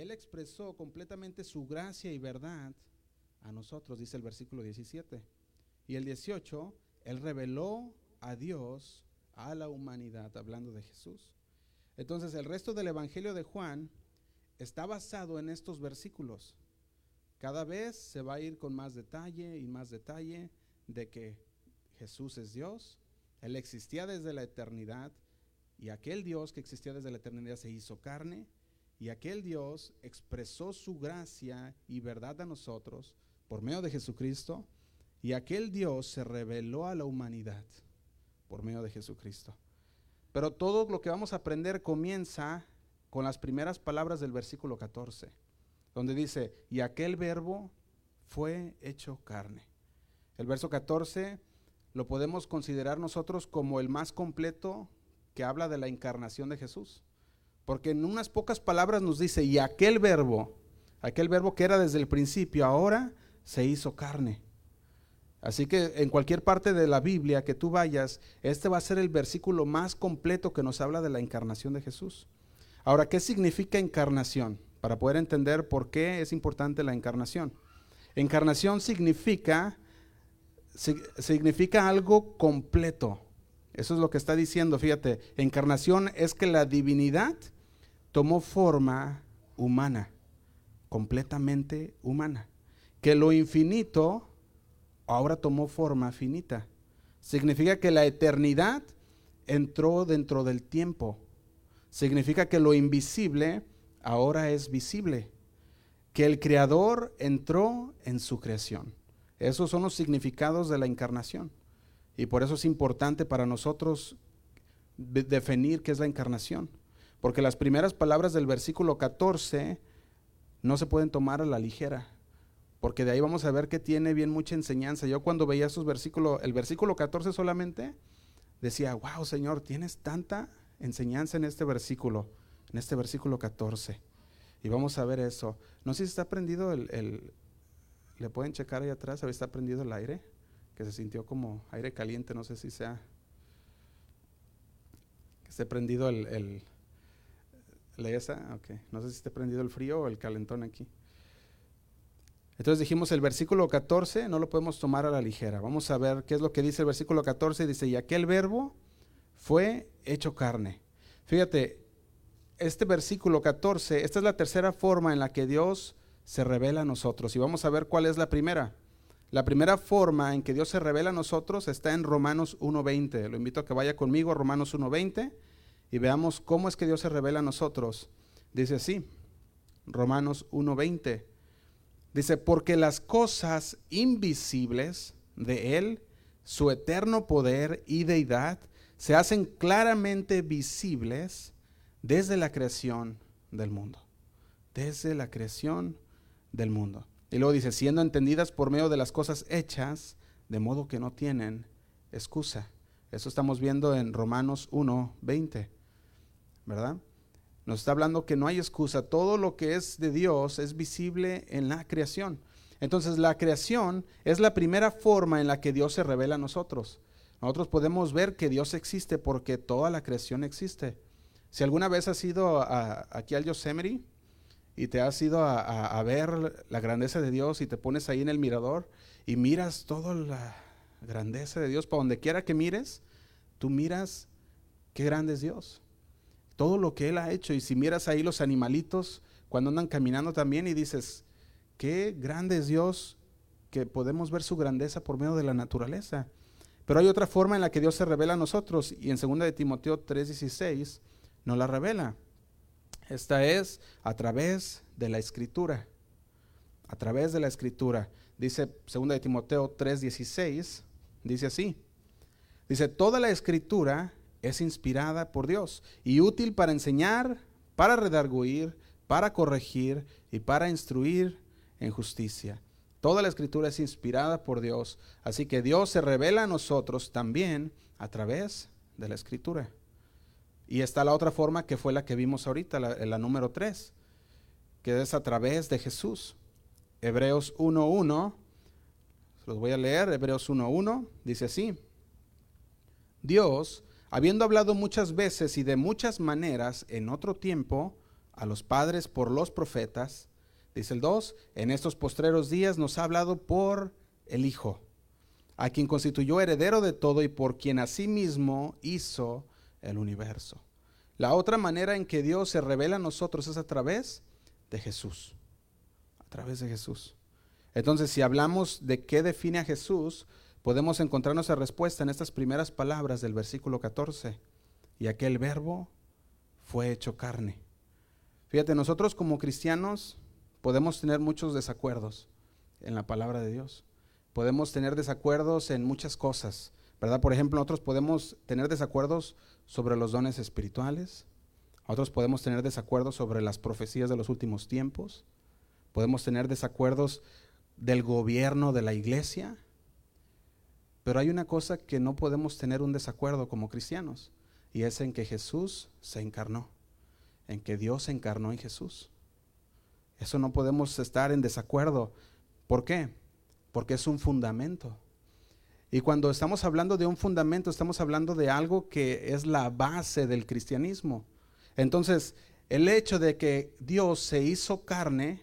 Él expresó completamente su gracia y verdad a nosotros, dice el versículo 17. Y el 18, Él reveló a Dios, a la humanidad, hablando de Jesús. Entonces el resto del Evangelio de Juan está basado en estos versículos. Cada vez se va a ir con más detalle y más detalle de que Jesús es Dios, Él existía desde la eternidad y aquel Dios que existía desde la eternidad se hizo carne y aquel Dios expresó su gracia y verdad a nosotros por medio de Jesucristo y aquel Dios se reveló a la humanidad por medio de Jesucristo. Pero todo lo que vamos a aprender comienza con las primeras palabras del versículo 14, donde dice, y aquel verbo fue hecho carne. El verso 14 lo podemos considerar nosotros como el más completo que habla de la encarnación de Jesús. Porque en unas pocas palabras nos dice, y aquel verbo, aquel verbo que era desde el principio, ahora se hizo carne. Así que en cualquier parte de la Biblia que tú vayas, este va a ser el versículo más completo que nos habla de la encarnación de Jesús. Ahora, ¿qué significa encarnación? Para poder entender por qué es importante la encarnación. Encarnación significa, significa algo completo. Eso es lo que está diciendo, fíjate. Encarnación es que la divinidad tomó forma humana, completamente humana. Que lo infinito ahora tomó forma finita. Significa que la eternidad entró dentro del tiempo. Significa que lo invisible ahora es visible. Que el Creador entró en su creación. Esos son los significados de la encarnación. Y por eso es importante para nosotros definir qué es la encarnación. Porque las primeras palabras del versículo 14 no se pueden tomar a la ligera porque de ahí vamos a ver que tiene bien mucha enseñanza. Yo cuando veía esos versículos, el versículo 14 solamente, decía, wow, Señor, tienes tanta enseñanza en este versículo, en este versículo 14. Y vamos a ver eso. No sé si está prendido el, le pueden checar ahí atrás, a ver está prendido el aire, que se sintió como aire caliente, no sé si sea, que esté prendido el, esa, okay. no sé si esté prendido el frío o el calentón aquí. Entonces dijimos el versículo 14 no lo podemos tomar a la ligera. Vamos a ver qué es lo que dice el versículo 14. Dice, y aquel verbo fue hecho carne. Fíjate, este versículo 14, esta es la tercera forma en la que Dios se revela a nosotros. Y vamos a ver cuál es la primera. La primera forma en que Dios se revela a nosotros está en Romanos 1.20. Lo invito a que vaya conmigo a Romanos 1.20 y veamos cómo es que Dios se revela a nosotros. Dice así, Romanos 1.20. Dice, porque las cosas invisibles de Él, su eterno poder y deidad, se hacen claramente visibles desde la creación del mundo. Desde la creación del mundo. Y luego dice, siendo entendidas por medio de las cosas hechas, de modo que no tienen excusa. Eso estamos viendo en Romanos 1, 20. ¿Verdad? Nos está hablando que no hay excusa. Todo lo que es de Dios es visible en la creación. Entonces la creación es la primera forma en la que Dios se revela a nosotros. Nosotros podemos ver que Dios existe porque toda la creación existe. Si alguna vez has ido aquí al Yosemite y te has ido a, ver la grandeza de Dios y te pones ahí en el mirador y miras toda la grandeza de Dios, para donde quiera que mires, tú miras qué grande es Dios todo lo que Él ha hecho. Y si miras ahí los animalitos cuando andan caminando también y dices, qué grande es Dios que podemos ver su grandeza por medio de la naturaleza. Pero hay otra forma en la que Dios se revela a nosotros y en 2 de Timoteo 3:16 nos la revela. Esta es a través de la escritura. A través de la escritura. Dice 2 de Timoteo 3:16, dice así. Dice, toda la escritura es inspirada por Dios y útil para enseñar, para redarguir, para corregir y para instruir en justicia. Toda la escritura es inspirada por Dios, así que Dios se revela a nosotros también a través de la escritura. Y está la otra forma que fue la que vimos ahorita, la, la número 3, que es a través de Jesús. Hebreos 1.1, los voy a leer, Hebreos 1.1, dice así, Dios habiendo hablado muchas veces y de muchas maneras en otro tiempo a los padres por los profetas. Dice el 2, en estos postreros días nos ha hablado por el Hijo, a quien constituyó heredero de todo y por quien asimismo hizo el universo. La otra manera en que Dios se revela a nosotros es a través de Jesús. A través de Jesús. Entonces, si hablamos de qué define a Jesús, podemos encontrar nuestra respuesta en estas primeras palabras del versículo 14. Y aquel verbo fue hecho carne. Fíjate, nosotros como cristianos podemos tener muchos desacuerdos en la palabra de Dios. Podemos tener desacuerdos en muchas cosas, ¿verdad? Por ejemplo, nosotros podemos tener desacuerdos sobre los dones espirituales, otros podemos tener desacuerdos sobre las profecías de los últimos tiempos, podemos tener desacuerdos del gobierno de la iglesia, pero hay una cosa que no podemos tener un desacuerdo como cristianos, y es en que Jesús se encarnó, en que Dios se encarnó en Jesús. Eso no podemos estar en desacuerdo. ¿Por qué? Porque es un fundamento. Y cuando estamos hablando de un fundamento, estamos hablando de algo que es la base del cristianismo. Entonces, el hecho de que Dios se hizo carne,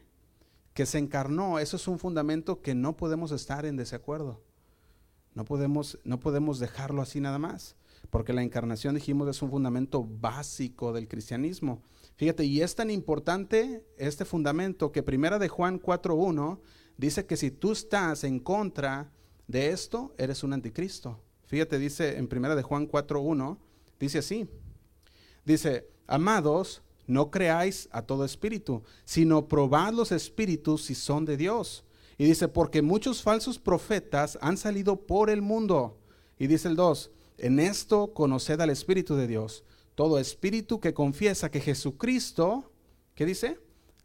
que se encarnó, eso es un fundamento que no podemos estar en desacuerdo. No podemos, no podemos dejarlo así nada más, porque la encarnación, dijimos, es un fundamento básico del cristianismo. Fíjate, y es tan importante este fundamento que Primera de Juan 4.1 dice que si tú estás en contra de esto, eres un anticristo. Fíjate, dice en Primera de Juan 4.1, dice así, dice, amados, no creáis a todo espíritu, sino probad los espíritus si son de Dios. Y dice, porque muchos falsos profetas han salido por el mundo. Y dice el 2, en esto conoced al Espíritu de Dios. Todo espíritu que confiesa que Jesucristo, ¿qué dice?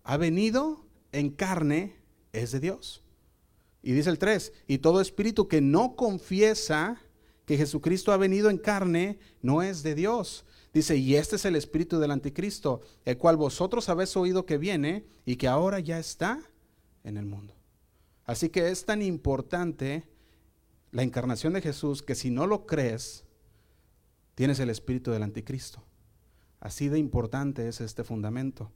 Ha venido en carne, es de Dios. Y dice el 3, y todo espíritu que no confiesa que Jesucristo ha venido en carne, no es de Dios. Dice, y este es el espíritu del anticristo, el cual vosotros habéis oído que viene y que ahora ya está en el mundo. Así que es tan importante la encarnación de Jesús que si no lo crees, tienes el espíritu del anticristo. Así de importante es este fundamento.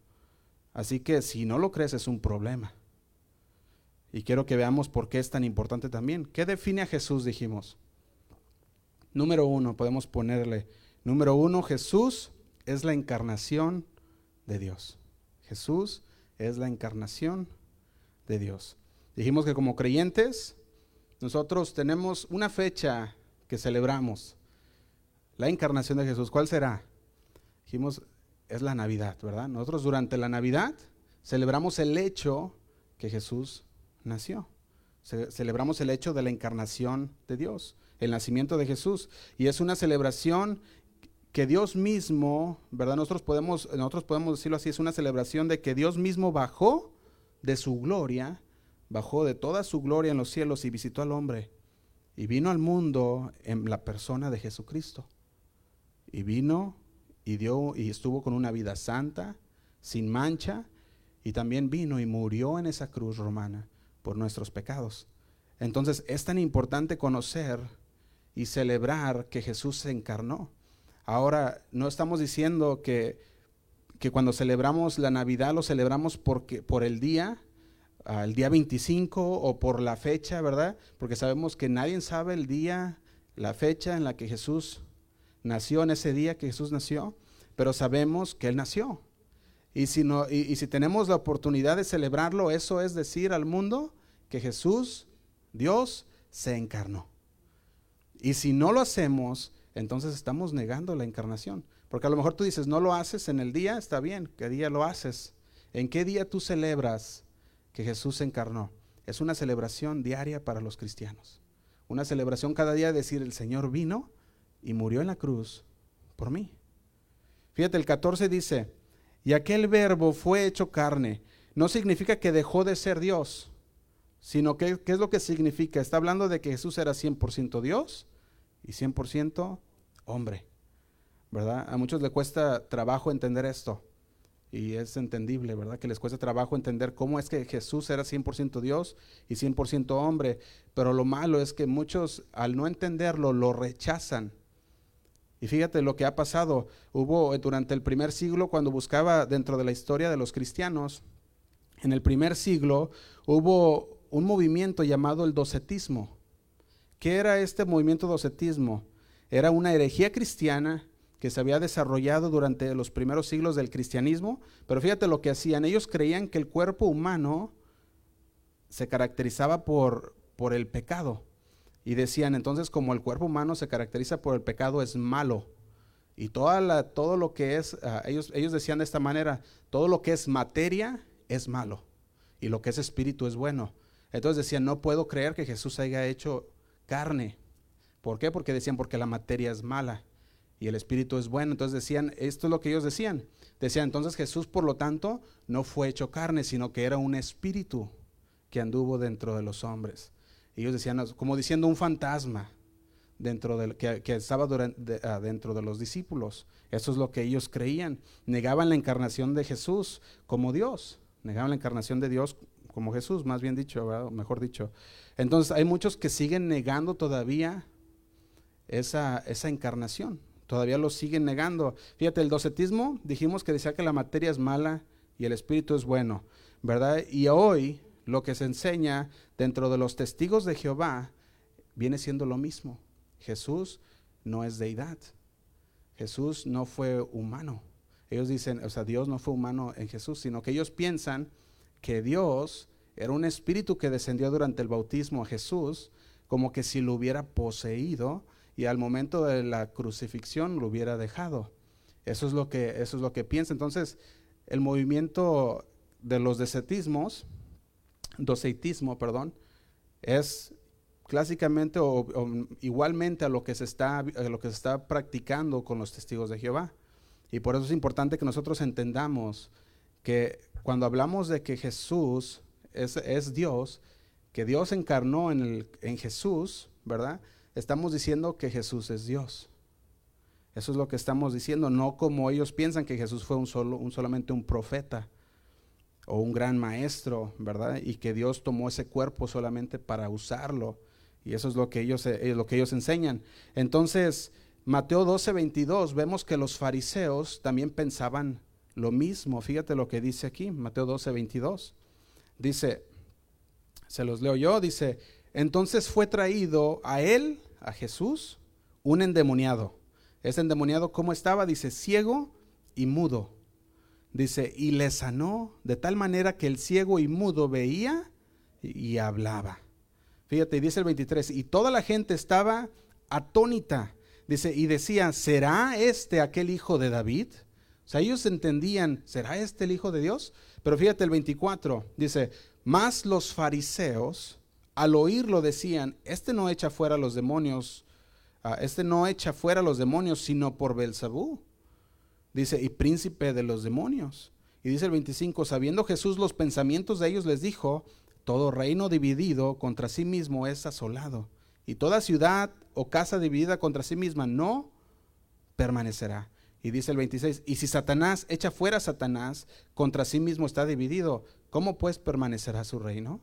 Así que si no lo crees es un problema. Y quiero que veamos por qué es tan importante también. ¿Qué define a Jesús? Dijimos. Número uno, podemos ponerle Número uno, Jesús es la encarnación de Dios. Jesús es la encarnación de Dios. Dijimos que como creyentes, nosotros tenemos una fecha que celebramos, la encarnación de Jesús. ¿Cuál será? Dijimos, es la Navidad, ¿verdad? Nosotros durante la Navidad celebramos el hecho que Jesús nació. celebramos el hecho de la encarnación de Dios, el nacimiento de Jesús. Y es una celebración que Dios mismo, ¿verdad? Nosotros podemos, nosotros podemos decirlo así, es una celebración de que Dios mismo bajó de su gloria, bajó de toda su gloria en los cielos y visitó al hombre. Y vino al mundo en la persona de Jesucristo. Y vino y dio y estuvo con una vida santa, sin mancha, y también vino y murió en esa cruz romana por nuestros pecados. Entonces es tan importante conocer y celebrar que Jesús se encarnó Ahora, no estamos diciendo que, que cuando celebramos la Navidad lo celebramos porque, por el día, el día 25 o por la fecha, ¿verdad? Porque sabemos que nadie sabe el día, la fecha en la que Jesús nació, en ese día que Jesús nació, pero sabemos que Él nació. Y si, no, y si tenemos la oportunidad de celebrarlo, eso es decir al mundo que Jesús, Dios, se encarnó. Y si no lo hacemos, entonces estamos negando la encarnación. Porque a lo mejor tú dices, no lo haces en el día, está bien, ¿qué día lo haces? ¿En qué día tú celebras que Jesús se encarnó? Es una celebración diaria para los cristianos. Una celebración cada día de decir, el Señor vino y murió en la cruz por mí. Fíjate, el 14 dice, y aquel verbo fue hecho carne. No significa que dejó de ser Dios, sino que, ¿qué es lo que significa? Está hablando de que Jesús era 100% Dios y 100% hombre. ¿Verdad? A muchos les cuesta trabajo entender esto. Y es entendible, ¿verdad? Que les cuesta trabajo entender cómo es que Jesús era 100% Dios y 100% hombre. Pero lo malo es que muchos, al no entenderlo, lo rechazan. Y fíjate lo que ha pasado. Hubo durante el primer siglo, cuando buscaba dentro de la historia de los cristianos, en el primer siglo hubo un movimiento llamado el docetismo. ¿Qué era este movimiento docetismo? Era una herejía cristiana que se había desarrollado durante los primeros siglos del cristianismo, pero fíjate lo que hacían. Ellos creían que el cuerpo humano se caracterizaba por, por el pecado. Y decían, entonces como el cuerpo humano se caracteriza por el pecado, es malo. Y toda la, todo lo que es, ah, ellos, ellos decían de esta manera, todo lo que es materia es malo. Y lo que es espíritu es bueno. Entonces decían, no puedo creer que Jesús haya hecho carne. ¿Por qué? Porque decían, porque la materia es mala y el espíritu es bueno. Entonces decían, esto es lo que ellos decían. Decían, entonces Jesús, por lo tanto, no fue hecho carne, sino que era un espíritu que anduvo dentro de los hombres. ellos decían, como diciendo un fantasma dentro de, que, estaba ah, dentro de los discípulos. Eso es lo que ellos creían. Negaban la encarnación de Jesús como Dios. Negaban la encarnación de Dios como Jesús, más bien dicho, mejor dicho. Entonces hay muchos que siguen negando todavía esa encarnación. Todavía lo siguen negando. Fíjate, el docetismo dijimos que decía que la materia es mala y el espíritu es bueno, ¿verdad? Y hoy lo que se enseña dentro de los testigos de Jehová viene siendo lo mismo. Jesús no es deidad. Jesús no fue humano. Ellos dicen, o sea, Dios no fue humano en Jesús, sino que ellos piensan que Dios era un espíritu que descendió durante el bautismo a Jesús, como que si lo hubiera poseído y al momento de la crucifixión lo hubiera dejado. Eso es lo que, eso es lo que piensa. Entonces, el movimiento de los docetismos doceitismo, perdón, es clásicamente o, igualmente a lo, que se está, a lo que se está practicando con los testigos de Jehová. Y por eso es importante que nosotros entendamos que cuando hablamos de que Jesús es, es Dios, que Dios encarnó en, en Jesús, ¿verdad? Estamos diciendo que Jesús es Dios. Eso es lo que estamos diciendo, no como ellos piensan que Jesús fue un solo, un, solamente un profeta o un gran maestro, ¿verdad? Y que Dios tomó ese cuerpo solamente para usarlo. Y eso es lo que ellos, eh, lo que ellos enseñan. Entonces, Mateo 12, 22, vemos que los fariseos también pensaban lo mismo. Fíjate lo que dice aquí, Mateo 12, 22. Dice, se los leo yo, dice, entonces fue traído a él, a Jesús, un endemoniado. Ese endemoniado, ¿cómo estaba? Dice, ciego y mudo Dice, y le sanó de tal manera que el ciego y mudo veía y, hablaba. Fíjate, dice el 23, y toda la gente estaba atónita. Dice, y decía, ¿será este aquel hijo de David? O sea, ellos entendían, ¿será este el hijo de Dios? Pero fíjate el 24, dice, más los fariseos al oírlo decían, este no echa fuera los demonios, ah, este no echa fuera los demonios, sino por Belzebú Dice, y príncipe de los demonios. Y dice el 25, sabiendo Jesús los pensamientos de ellos, les dijo, todo reino dividido contra sí mismo es asolado. Y toda ciudad o casa dividida contra sí misma no permanecerá. Y dice el 26, y si Satanás echa fuera a Satanás, contra sí mismo está dividido, ¿cómo pues permanecerá su reino?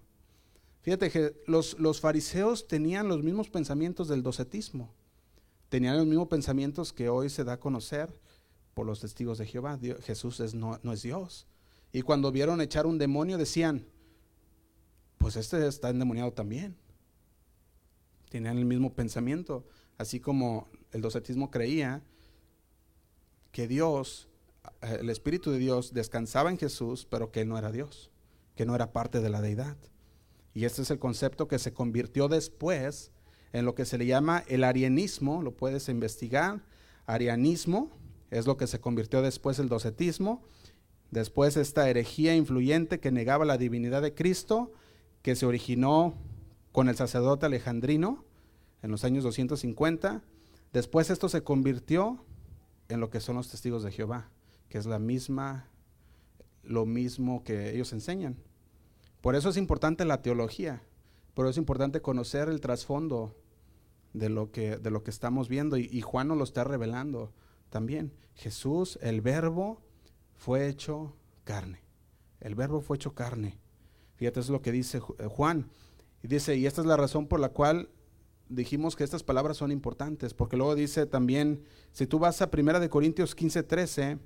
Fíjate que los, los fariseos tenían los mismos pensamientos del docetismo, tenían los mismos pensamientos que hoy se da a conocer por los testigos de Jehová. Jesús es, no, no es Dios. Y cuando vieron echar un demonio decían, pues este está endemoniado también. Tenían el mismo pensamiento, así como el docetismo creía que Dios, eh, el Espíritu de Dios descansaba en Jesús, pero que él no era Dios, que no era parte de la deidad. Y este es el concepto que se convirtió después en lo que se le llama el arianismo, lo puedes investigar, arianismo, es lo que se convirtió después el docetismo, después esta herejía influyente que negaba la divinidad de Cristo, que se originó con el sacerdote alejandrino en los años 250. Después esto se convirtió en lo que son los testigos de Jehová, que es la misma, lo mismo que ellos enseñan. Por eso es importante la teología, por eso es importante conocer el trasfondo de lo que, de lo que estamos viendo y, Juan nos lo está revelando también. Jesús, el verbo, fue hecho carne. El verbo fue hecho carne. Fíjate, es lo que dice eh, Juan. Y dice, y esta es la razón por la cual dijimos que estas palabras son importantes, porque luego dice también, si tú vas a 1 Corintios 15, 13,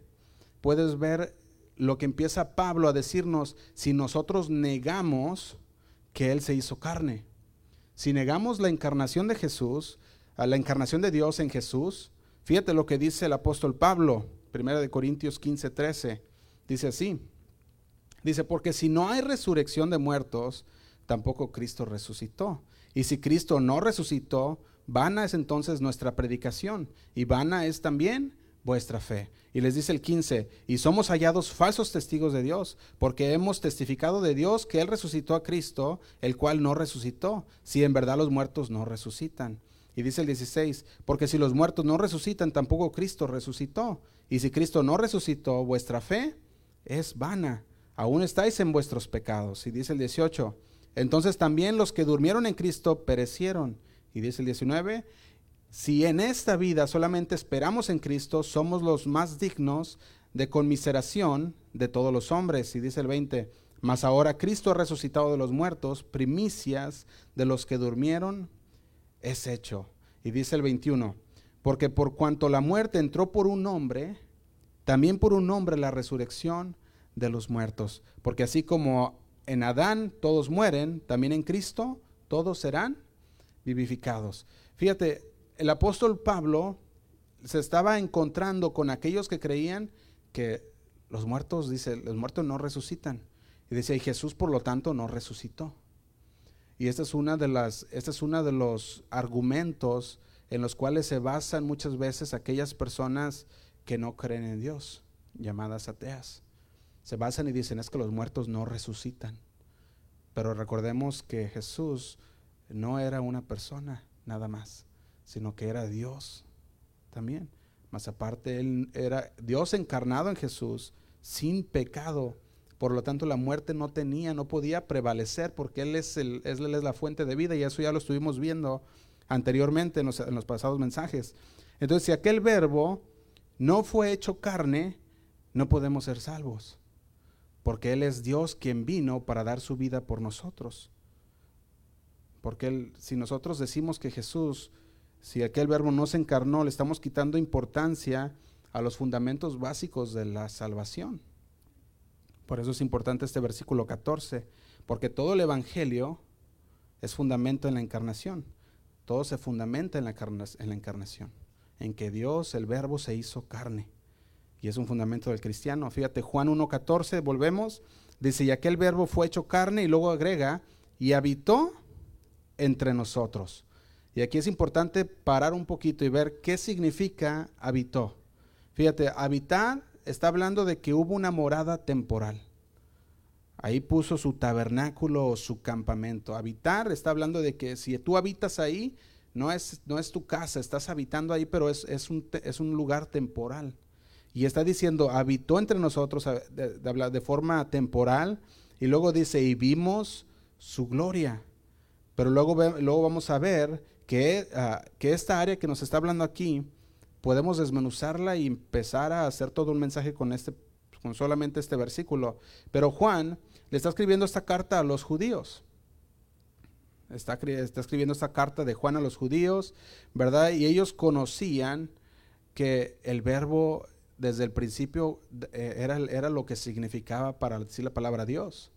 puedes ver lo que empieza Pablo a decirnos, si nosotros negamos que Él se hizo carne, si negamos la encarnación de Jesús, a la encarnación de Dios en Jesús, fíjate lo que dice el apóstol Pablo, 1 Corintios 15, 13, dice así, dice, porque si no hay resurrección de muertos, tampoco Cristo resucitó. Y si Cristo no resucitó, vana es entonces nuestra predicación y vana es también vuestra fe. Y les dice el 15, y somos hallados falsos testigos de Dios, porque hemos testificado de Dios que Él resucitó a Cristo, el cual no resucitó, si en verdad los muertos no resucitan. Y dice el 16, porque si los muertos no resucitan, tampoco Cristo resucitó. Y si Cristo no resucitó, vuestra fe es vana, aún estáis en vuestros pecados. Y dice el 18, entonces también los que durmieron en Cristo perecieron. Y dice el 19, si en esta vida solamente esperamos en Cristo, somos los más dignos de conmiseración de todos los hombres. Y dice el 20, mas ahora Cristo ha resucitado de los muertos, primicias de los que durmieron, es hecho. Y dice el 21, porque por cuanto la muerte entró por un hombre, también por un hombre la resurrección de los muertos. Porque así como en Adán todos mueren, también en Cristo todos serán vivificados. Fíjate, el apóstol Pablo se estaba encontrando con aquellos que creían que los muertos, dice, los muertos no resucitan. Y dice, y Jesús por lo tanto no resucitó. Y esta es una de las, este es uno de los argumentos en los cuales se basan muchas veces aquellas personas que no creen en Dios, llamadas ateas. Se basan y dicen, es que los muertos no resucitan. Pero recordemos que Jesús no era una persona, nada más sino que era Dios también. Más aparte, Él era Dios encarnado en Jesús, sin pecado. Por lo tanto, la muerte no tenía, no podía prevalecer, porque Él es, el, es la fuente de vida, y eso ya lo estuvimos viendo anteriormente en los, en los pasados mensajes. Entonces, si aquel verbo no fue hecho carne, no podemos ser salvos, porque Él es Dios quien vino para dar su vida por nosotros. Porque él, si nosotros decimos que Jesús si aquel verbo no se encarnó, le estamos quitando importancia a los fundamentos básicos de la salvación. Por eso es importante este versículo 14, porque todo el Evangelio es fundamento en la encarnación. Todo se fundamenta en la, en la encarnación, en que Dios, el verbo, se hizo carne. Y es un fundamento del cristiano. Fíjate, Juan 1.14, volvemos, dice, y aquel verbo fue hecho carne y luego agrega, y habitó entre nosotros. Y aquí es importante parar un poquito y ver qué significa habitó. Fíjate, habitar está hablando de que hubo una morada temporal. Ahí puso su tabernáculo o su campamento. Habitar está hablando de que si tú habitas ahí, no es, no es tu casa, estás habitando ahí, pero es, es, un, es un, lugar temporal. Y está diciendo, habitó entre nosotros de, forma temporal. Y luego dice, y vimos su gloria. Pero luego, luego vamos a ver Ah, que, esta área que nos está hablando aquí, podemos desmenuzarla y empezar a hacer todo un mensaje con, este, con solamente este versículo. Pero Juan le está escribiendo esta carta a los judíos. Está, está, escribiendo esta carta de Juan a los judíos, ¿verdad? Y ellos conocían que el verbo desde el principio eh, era, era lo que significaba para decir la palabra Dios.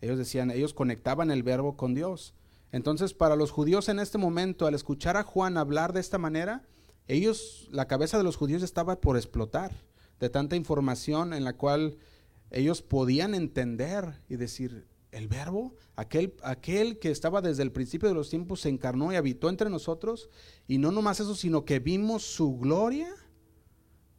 Ellos decían, ellos conectaban el verbo con Dios. Entonces, para los judíos en este momento, al escuchar a Juan hablar de esta manera, ellos, la cabeza de los judíos estaba por explotar de tanta información en la cual ellos podían entender y decir, el verbo, aquel, aquel que estaba desde el principio de los tiempos, se encarnó y habitó entre nosotros, y no nomás eso, sino que vimos su gloria,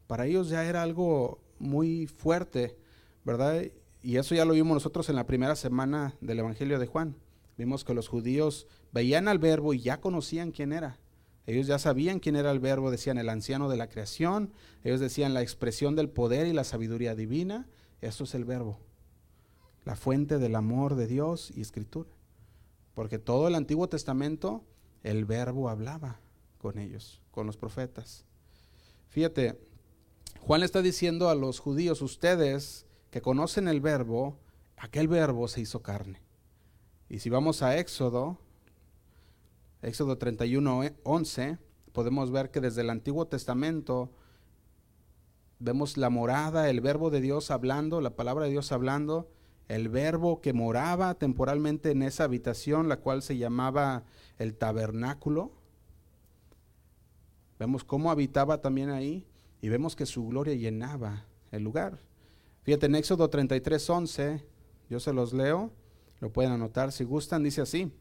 para ellos ya era algo muy fuerte, ¿verdad? Y eso ya lo vimos nosotros en la primera semana del Evangelio de Juan. Vimos que los judíos veían al verbo y ya conocían quién era. Ellos ya sabían quién era el verbo, decían el anciano de la creación, ellos decían la expresión del poder y la sabiduría divina. Eso es el verbo, la fuente del amor de Dios y escritura. Porque todo el Antiguo Testamento, el verbo hablaba con ellos, con los profetas. Fíjate, Juan le está diciendo a los judíos, ustedes que conocen el verbo, aquel verbo se hizo carne. Y si vamos a Éxodo, Éxodo 31, 11, podemos ver que desde el Antiguo Testamento vemos la morada, el verbo de Dios hablando, la palabra de Dios hablando, el verbo que moraba temporalmente en esa habitación, la cual se llamaba el tabernáculo. Vemos cómo habitaba también ahí y vemos que su gloria llenaba el lugar. Fíjate en Éxodo 33, 11, yo se los leo, lo pueden anotar si gustan, dice así.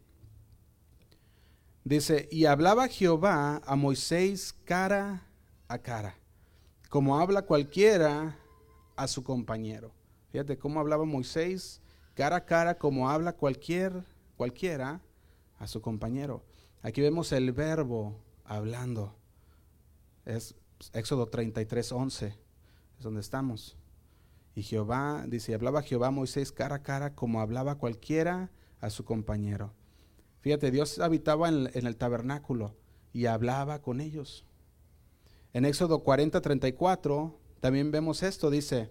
Dice, y hablaba Jehová a Moisés cara a cara, como habla cualquiera a su compañero. Fíjate cómo hablaba Moisés cara a cara, como habla cualquier, cualquiera a su compañero. Aquí vemos el verbo hablando. Es Éxodo 33, 11, es donde estamos. Y Jehová, dice, hablaba Jehová Moisés cara a cara, como hablaba cualquiera a su compañero. Fíjate, Dios habitaba en, el tabernáculo y hablaba con ellos. En Éxodo 40, 34 también vemos esto, dice,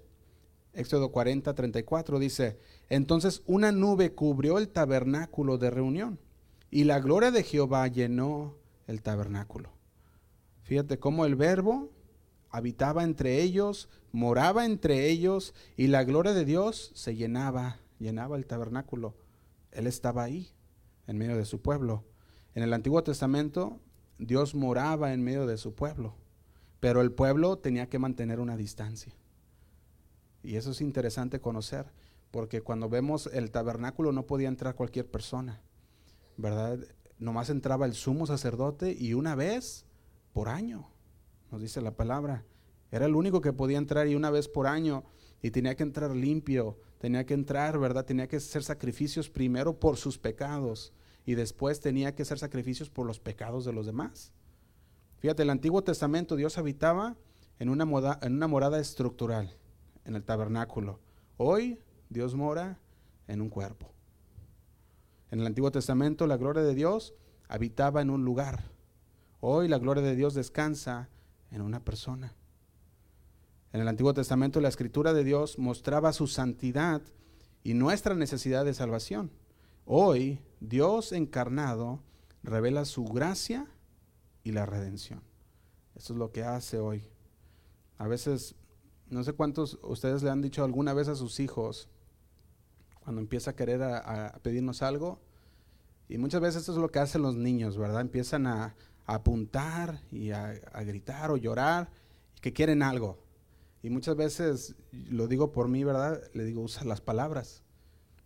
Éxodo 40, 34 dice, entonces una nube cubrió el tabernáculo de reunión y la gloria de Jehová llenó el tabernáculo. Fíjate cómo el verbo habitaba entre ellos, moraba entre ellos y la gloria de Dios se llenaba, llenaba el tabernáculo. Él estaba ahí en medio de su pueblo. En el Antiguo Testamento Dios moraba en medio de su pueblo, pero el pueblo tenía que mantener una distancia. Y eso es interesante conocer, porque cuando vemos el tabernáculo no podía entrar cualquier persona, ¿verdad? Nomás entraba el sumo sacerdote y una vez por año, nos dice la palabra. Era el único que podía entrar y una vez por año y tenía que entrar limpio, tenía que entrar, ¿verdad? Tenía que hacer sacrificios primero por sus pecados y después tenía que hacer sacrificios por los pecados de los demás. Fíjate, el Antiguo Testamento Dios habitaba en una, en una morada estructural, en el tabernáculo. Hoy Dios mora en un cuerpo. En el Antiguo Testamento la gloria de Dios habitaba en un lugar. Hoy la gloria de Dios descansa en una persona. En el Antiguo Testamento la escritura de Dios mostraba su santidad y nuestra necesidad de salvación. Hoy Dios encarnado revela su gracia y la redención. Eso es lo que hace hoy. A veces, no sé cuántos ustedes le han dicho alguna vez a sus hijos, cuando empieza a querer a, pedirnos algo, y muchas veces eso es lo que hacen los niños, ¿verdad? Empiezan a, apuntar y a, a, gritar o llorar, que quieren algo. Y muchas veces, lo digo por mí, ¿verdad? Le digo, usa las palabras.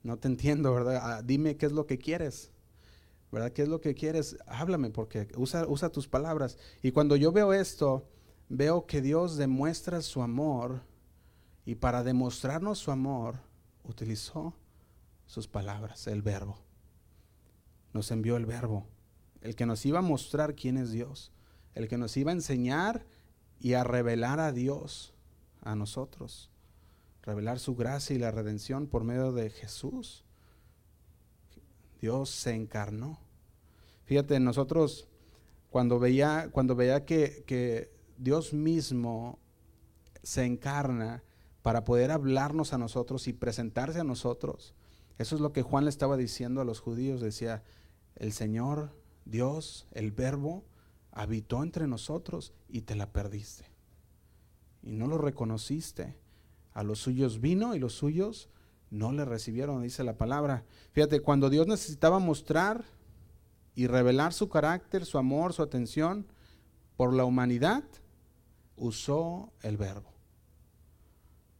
No te entiendo, ¿verdad? Ah, dime qué es lo que quieres. ¿Verdad? ¿Qué es lo que quieres? Háblame porque usa, usa tus palabras. Y cuando yo veo esto, veo que Dios demuestra su amor y para demostrarnos su amor utilizó sus palabras, el verbo. Nos envió el verbo, el que nos iba a mostrar quién es Dios, el que nos iba a enseñar y a revelar a Dios a nosotros revelar su gracia y la redención por medio de Jesús. Dios se encarnó. Fíjate, nosotros cuando veía, cuando veía que, que Dios mismo se encarna para poder hablarnos a nosotros y presentarse a nosotros, eso es lo que Juan le estaba diciendo a los judíos. Decía, el Señor, Dios, el Verbo, habitó entre nosotros y te la perdiste. Y no lo reconociste. A los suyos vino y los suyos no le recibieron, dice la palabra. Fíjate, cuando Dios necesitaba mostrar y revelar su carácter, su amor, su atención por la humanidad, usó el verbo.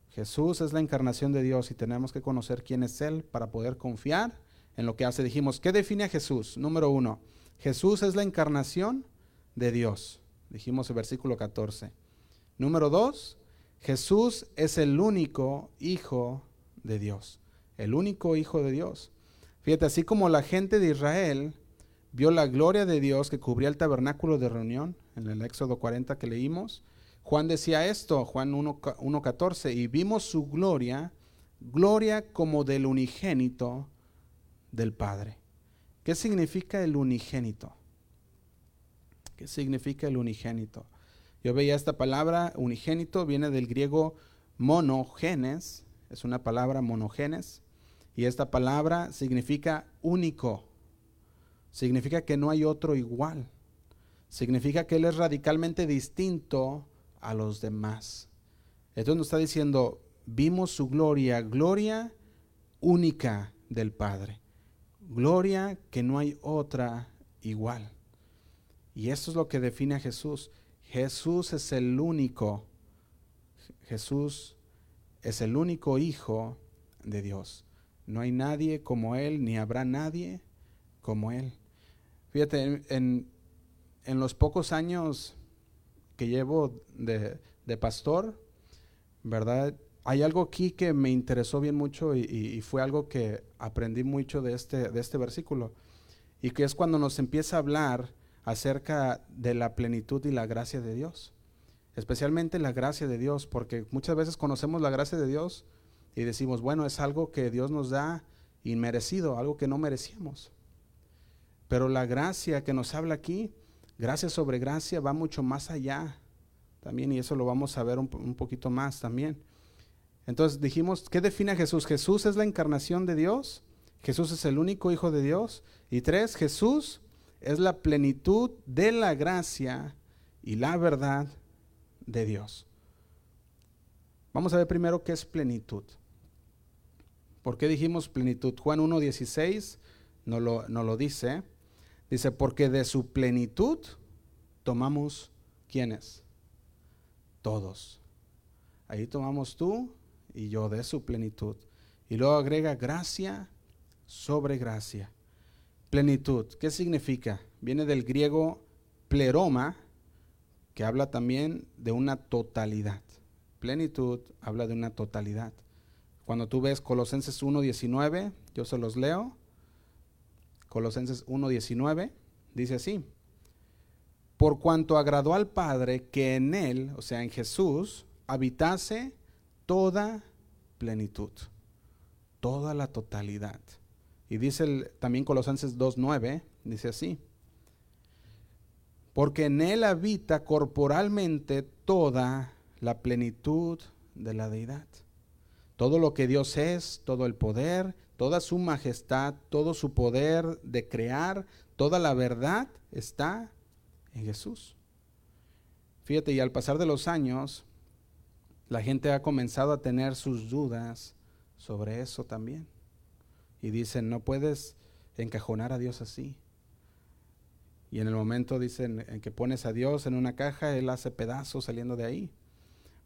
Jesús es la encarnación de Dios y tenemos que conocer quién es Él para poder confiar en lo que hace. Dijimos, ¿qué define a Jesús? Número uno, Jesús es la encarnación de Dios. Dijimos el versículo 14. Número dos, Jesús es el único Hijo de Dios, el único Hijo de Dios. Fíjate, así como la gente de Israel vio la gloria de Dios que cubría el tabernáculo de reunión, en el Éxodo 40 que leímos, Juan decía esto, Juan 1.14, y vimos su gloria, gloria como del unigénito del Padre. ¿Qué significa el unigénito? ¿Qué significa el unigénito? Yo veía esta palabra unigénito, viene del griego monogenes, es una palabra monogenes, y esta palabra significa único, significa que no hay otro igual. Significa que Él es radicalmente distinto a los demás. Entonces nos está diciendo, vimos su gloria, gloria única del Padre. Gloria que no hay otra igual. Y esto es lo que define a Jesús. Jesús es el único, Jesús es el único Hijo de Dios. No hay nadie como Él, ni habrá nadie como Él. Fíjate, en, los pocos años que llevo de, de pastor, ¿verdad? Hay algo aquí que me interesó bien mucho y, fue algo que aprendí mucho de este, de este versículo. Y que es cuando nos empieza a hablar acerca de la plenitud y la gracia de Dios. Especialmente la gracia de Dios, porque muchas veces conocemos la gracia de Dios y decimos, bueno, es algo que Dios nos da inmerecido, algo que no merecíamos. Pero la gracia que nos habla aquí, gracia sobre gracia, va mucho más allá también, y eso lo vamos a ver un, un poquito más también. Entonces dijimos, ¿qué define a Jesús? Jesús es la encarnación de Dios, Jesús es el único Hijo de Dios. Y tres, Jesús es la plenitud de la gracia y la verdad de Dios. Vamos a ver primero qué es plenitud. ¿Por qué dijimos plenitud? Juan 1.16 nos lo, no lo dice. Dice, porque de su plenitud tomamos, ¿quiénes? Todos. Ahí tomamos tú, y yo de su plenitud. Y luego agrega gracia sobre gracia. Plenitud, ¿qué significa? Viene del griego pleroma, que habla también de una totalidad. Plenitud habla de una totalidad. Cuando tú ves Colosenses 1.19, yo se los leo. Colosenses 1.19 dice así. Por cuanto agradó al Padre que en Él, o sea, en Jesús, habitase toda plenitud, toda la totalidad. Y dice también Colosenses 2.9, dice así, porque en él habita corporalmente toda la plenitud de la deidad. Todo lo que Dios es, todo el poder, toda su majestad, todo su poder de crear, toda la verdad está en Jesús. Fíjate, y al pasar de los años, la gente ha comenzado a tener sus dudas sobre eso también. Y dicen, no puedes encajonar a Dios así. Y en el momento dicen en que pones a Dios en una caja, Él hace pedazos saliendo de ahí.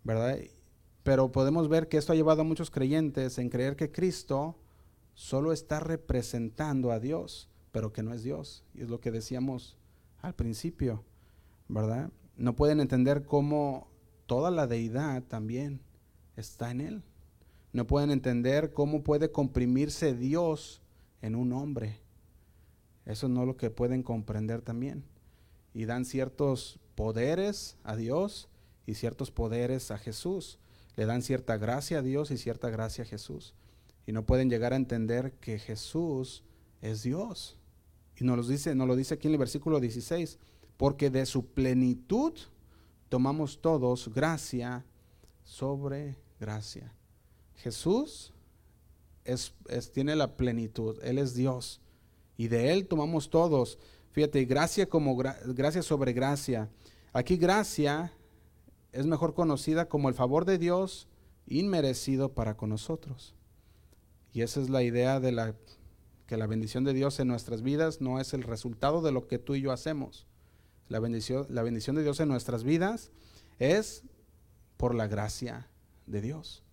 ¿Verdad? Pero podemos ver que esto ha llevado a muchos creyentes en creer que Cristo solo está representando a Dios, pero que no es Dios. Y es lo que decíamos al principio, ¿verdad? No pueden entender cómo toda la deidad también está en él. No pueden entender cómo puede comprimirse Dios en un hombre. Eso no es lo que pueden comprender también. Y dan ciertos poderes a Dios y ciertos poderes a Jesús. Le dan cierta gracia a Dios y cierta gracia a Jesús. Y no pueden llegar a entender que Jesús es Dios. Y nos lo dice, nos lo dice aquí en el versículo 16. Porque de su plenitud tomamos todos gracia sobre gracia. Jesús es, tiene la plenitud, Él es Dios y de Él tomamos todos. Fíjate, gracia como gracia sobre gracia. Aquí gracia es mejor conocida como el favor de Dios inmerecido para con nosotros. Y esa es la idea de la que la bendición de Dios en nuestras vidas no es el resultado de lo que tú y yo hacemos la bendición, la bendición de Dios en nuestras vidas es por la gracia de Dios.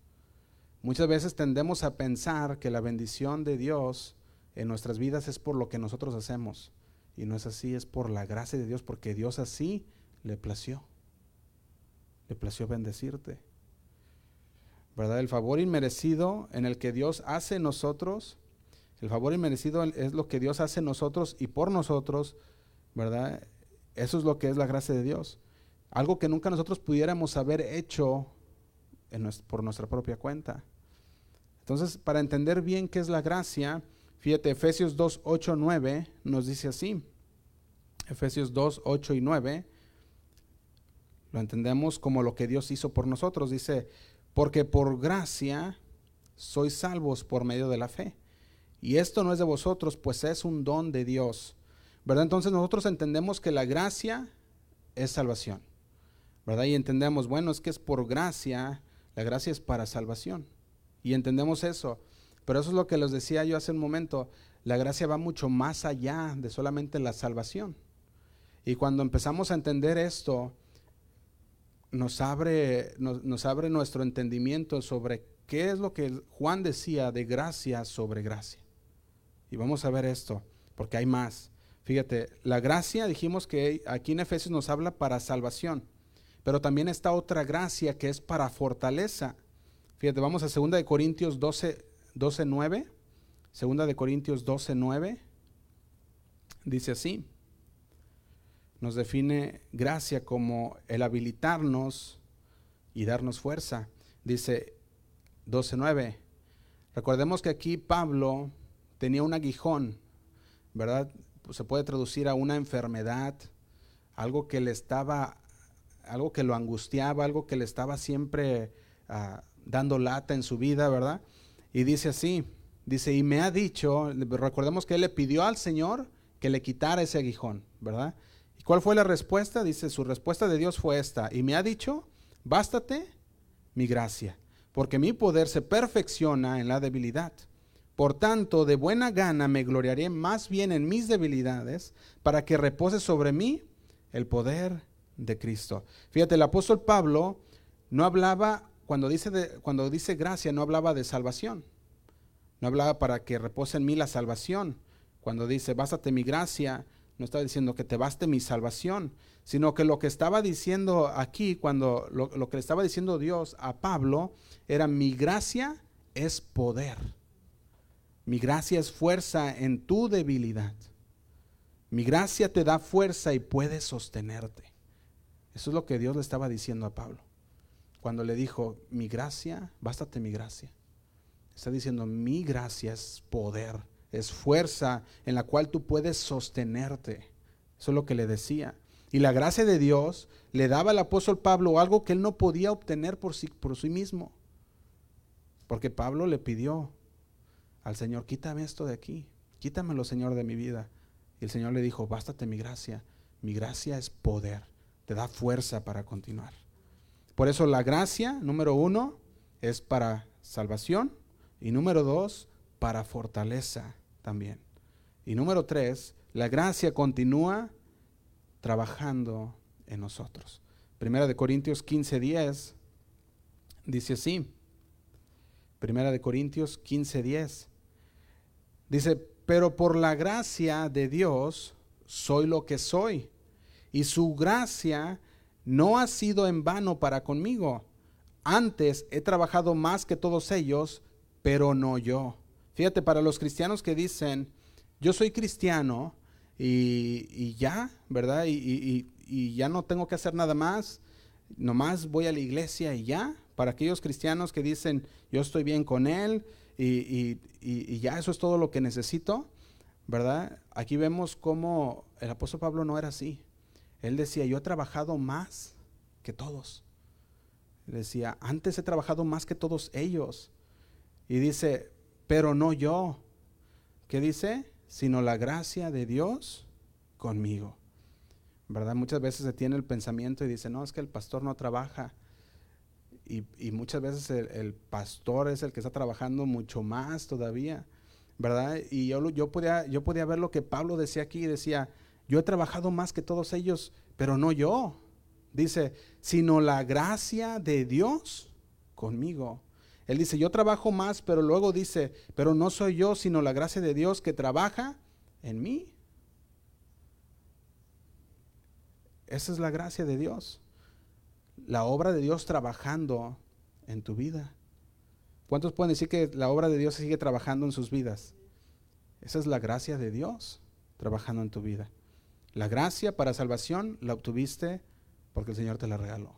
Muchas veces tendemos a pensar que la bendición de Dios en nuestras vidas es por lo que nosotros hacemos. Y no es así, es por la gracia de Dios, porque Dios así le plació. Le plació bendecirte. ¿Verdad? El favor inmerecido en el que Dios hace nosotros, el favor inmerecido es lo que Dios hace nosotros y por nosotros, ¿verdad? Eso es lo que es la gracia de Dios. Algo que nunca nosotros pudiéramos haber hecho por nuestra propia cuenta. Entonces, para entender bien qué es la gracia, fíjate, Efesios 2, 8, 9 nos dice así. Efesios 2, 8 y 9 lo entendemos como lo que Dios hizo por nosotros. Dice, porque por gracia sois salvos por medio de la fe. Y esto no es de vosotros, pues es un don de Dios Entonces nosotros entendemos que la gracia es salvación, ¿verdad? Y entendemos, bueno, es que es por gracia, la gracia es para salvación. Y entendemos eso. Pero eso es lo que les decía yo hace un momento. La gracia va mucho más allá de solamente la salvación. Y cuando empezamos a entender esto, nos abre, nos, abre nuestro entendimiento sobre qué es lo que Juan decía de gracia sobre gracia. Y vamos a ver esto, porque hay más. Fíjate, la gracia dijimos que aquí en Efesios nos habla para salvación, pero también está otra gracia que es para fortaleza. Fíjate, vamos a 2 de Corintios 12, 12 9. 2 de Corintios 12, 9. Dice así. Nos define gracia como el habilitarnos y darnos fuerza. Dice 12.9. Recordemos que aquí Pablo tenía un aguijón, ¿verdad? Se puede traducir a una enfermedad, algo que le estaba, algo que lo angustiaba, algo que le estaba siempre ah, dando lata en su vida, ¿verdad? Y dice así, dice, y me ha dicho, recordemos que él le pidió al Señor que le quitara ese aguijón, ¿verdad? ¿Y cuál fue la respuesta? Dice, su respuesta de Dios fue esta, y me ha dicho, bástate mi gracia, porque mi poder se perfecciona en la debilidad. Por tanto, de buena gana me gloriaré más bien en mis debilidades, para que repose sobre mí el poder de Cristo. Fíjate, el apóstol Pablo no hablaba, cuando dice, cuando dice gracia, no hablaba de salvación. No hablaba para que repose en mí la salvación. Cuando dice, bástate mi gracia, no estaba diciendo que te baste mi salvación, sino que lo que estaba diciendo aquí, cuando lo, lo que le estaba diciendo Dios a Pablo, era mi gracia es poder. Mi gracia es fuerza en tu debilidad. Mi gracia te da fuerza y puedes sostenerte. Eso es lo que Dios le estaba diciendo a Pablo. Cuando le dijo, mi gracia, bástate mi gracia. Está diciendo, mi gracia es poder, es fuerza en la cual tú puedes sostenerte. Eso es lo que le decía. Y la gracia de Dios le daba al apóstol Pablo algo que él no podía obtener por sí, por sí mismo. Porque Pablo le pidió, al Señor, quítame esto de aquí, quítamelo Señor de mi vida. Y el Señor le dijo, bástate mi gracia, mi gracia es poder, te da fuerza para continuar. Por eso la gracia, número uno, es para salvación y número dos, para fortaleza también. Y número tres, la gracia continúa trabajando en nosotros. Primera de Corintios 15, 10 dice así. Primera de Corintios 15, 10. Dice, pero por la gracia de Dios soy lo que soy. Y su gracia no ha sido en vano para conmigo. Antes he trabajado más que todos ellos, pero no yo. Fíjate, para los cristianos que dicen, yo soy cristiano y, ya, ¿verdad? Y, y, ya no tengo que hacer nada más, nomás voy a la iglesia y ya. Para aquellos cristianos que dicen, yo estoy bien con él, y, ya eso es todo lo que necesito, ¿verdad? Aquí vemos cómo el apóstol Pablo no era así. Él decía, yo he trabajado más que todos. decía, antes he trabajado más que todos ellos. Y dice, pero no yo. ¿Qué dice? Sino la gracia de Dios conmigo. ¿Verdad? Muchas veces se tiene el pensamiento y dice, no, es que el pastor no trabaja. Y, muchas veces el, pastor es el que está trabajando mucho más todavía, ¿verdad? Y yo, yo, podía, yo podía ver lo que Pablo decía aquí decía, yo he trabajado más que todos ellos, pero no yo. Dice, sino la gracia de Dios conmigo. Él dice, yo trabajo más, pero luego dice, pero no soy yo, sino la gracia de Dios que trabaja en mí. Esa es la gracia de Dios la obra de Dios trabajando en tu vida. ¿Cuántos pueden decir que la obra de Dios sigue trabajando en sus vidas? Esa es la gracia de Dios trabajando en tu vida. La gracia para salvación la obtuviste porque el Señor te la regaló.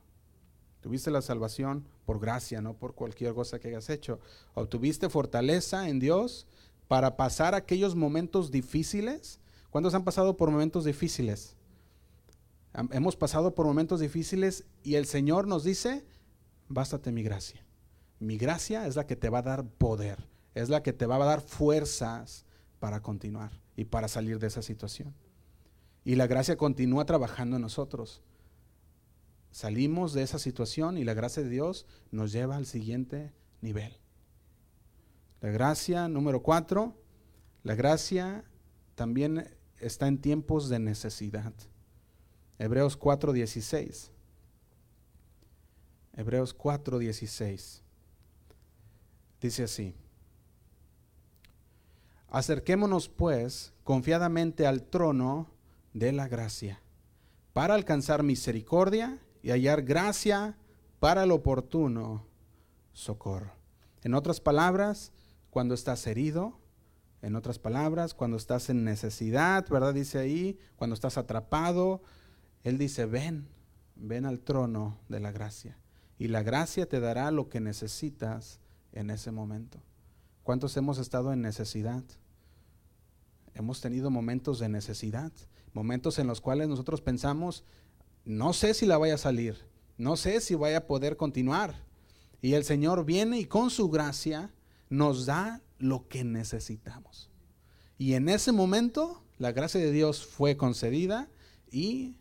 Tuviste la salvación por gracia, no por cualquier cosa que hayas hecho. Obtuviste fortaleza en Dios para pasar aquellos momentos difíciles. ¿Cuántos han pasado por momentos difíciles? Hemos pasado por momentos difíciles y el Señor nos dice, bástate mi gracia. Mi gracia es la que te va a dar poder, es la que te va a dar fuerzas para continuar y para salir de esa situación. Y la gracia continúa trabajando en nosotros. Salimos de esa situación y la gracia de Dios nos lleva al siguiente nivel. La gracia número cuatro, la gracia también está en tiempos de necesidad. Hebreos 4:16. Hebreos 4:16. Dice así. Acerquémonos pues confiadamente al trono de la gracia para alcanzar misericordia y hallar gracia para el oportuno socorro. En otras palabras, cuando estás herido, en otras palabras, cuando estás en necesidad, ¿verdad? Dice ahí, cuando estás atrapado, Él dice, ven, ven al trono de la gracia. Y la gracia te dará lo que necesitas en ese momento. ¿Cuántos hemos estado en necesidad? Hemos tenido momentos de necesidad, momentos en los cuales nosotros pensamos, no sé si la vaya a salir, no sé si vaya a poder continuar. Y el Señor viene y con su gracia nos da lo que necesitamos. Y en ese momento la gracia de Dios fue concedida y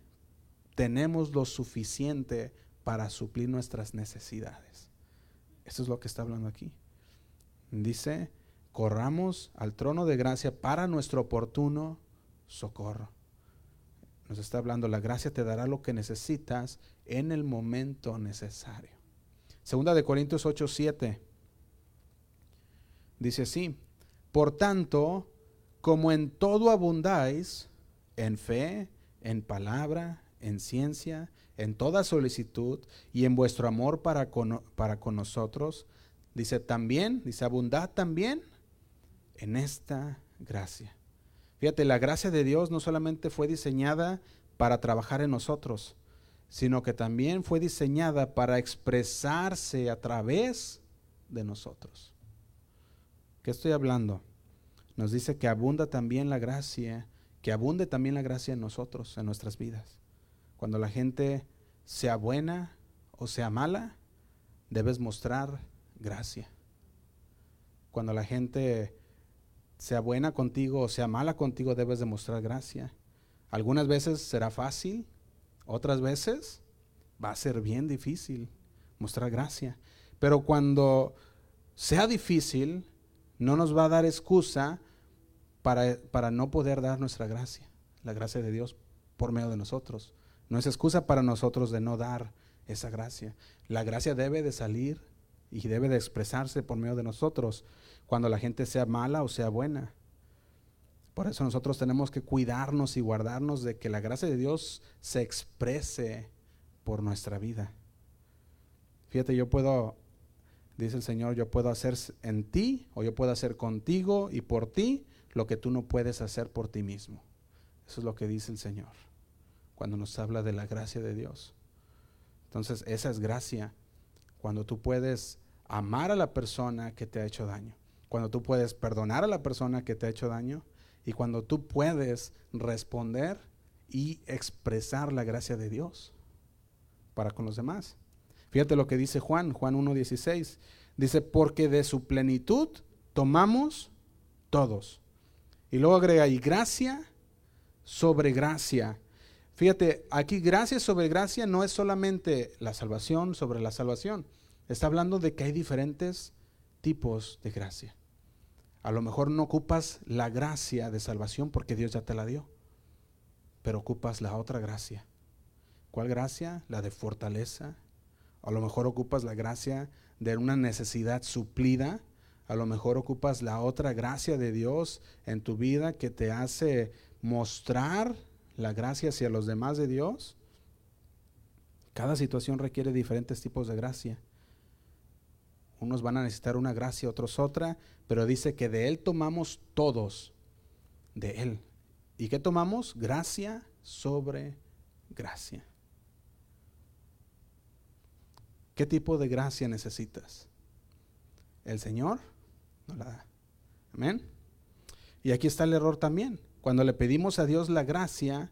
tenemos lo suficiente para suplir nuestras necesidades. Eso es lo que está hablando aquí. Dice, corramos al trono de gracia para nuestro oportuno socorro. Nos está hablando, la gracia te dará lo que necesitas en el momento necesario. Segunda de Corintios 8, 7. Dice así, por tanto, como en todo abundáis, en fe, en palabra, en ciencia, en toda solicitud y en vuestro amor para con, para con nosotros, dice también, dice abundad también en esta gracia. Fíjate, la gracia de Dios no solamente fue diseñada para trabajar en nosotros, sino que también fue diseñada para expresarse a través de nosotros. ¿Qué estoy hablando? Nos dice que abunda también la gracia, que abunde también la gracia en nosotros, en nuestras vidas. Cuando la gente sea buena o sea mala, debes mostrar gracia. Cuando la gente sea buena contigo o sea mala contigo, debes demostrar gracia. Algunas veces será fácil, otras veces va a ser bien difícil mostrar gracia. Pero cuando sea difícil, no nos va a dar excusa para, para, no poder dar nuestra gracia, la gracia de Dios por medio de nosotros. No es excusa para nosotros de no dar esa gracia. La gracia debe de salir y debe de expresarse por medio de nosotros cuando la gente sea mala o sea buena. Por eso nosotros tenemos que cuidarnos y guardarnos de que la gracia de Dios se exprese por nuestra vida. Fíjate, yo puedo dice el Señor, yo puedo hacer en ti o yo puedo hacer contigo y por ti lo que tú no puedes hacer por ti mismo. Eso es lo que dice el Señor cuando nos habla de la gracia de Dios. Entonces, esa es gracia cuando tú puedes amar a la persona que te ha hecho daño, cuando tú puedes perdonar a la persona que te ha hecho daño y cuando tú puedes responder y expresar la gracia de Dios para con los demás. Fíjate lo que dice Juan, Juan 1.16. Dice, porque de su plenitud tomamos todos. Y luego agrega, y gracia sobre gracia. Fíjate, aquí gracia sobre gracia no es solamente la salvación sobre la salvación. Está hablando de que hay diferentes tipos de gracia. A lo mejor no ocupas la gracia de salvación porque Dios ya te la dio, pero ocupas la otra gracia. ¿Cuál gracia? La de fortaleza, a lo mejor ocupas la gracia de una necesidad suplida. A lo mejor ocupas la otra gracia de Dios en tu vida que te hace mostrar la gracia hacia los demás de Dios. Cada situación requiere diferentes tipos de gracia. Unos van a necesitar una gracia, otros otra, pero dice que de Él tomamos todos, de Él. ¿Y qué tomamos? Gracia sobre gracia. ¿Qué tipo de gracia necesitas? El Señor no la da. Amén. Y aquí está el error también. Cuando le pedimos a Dios la gracia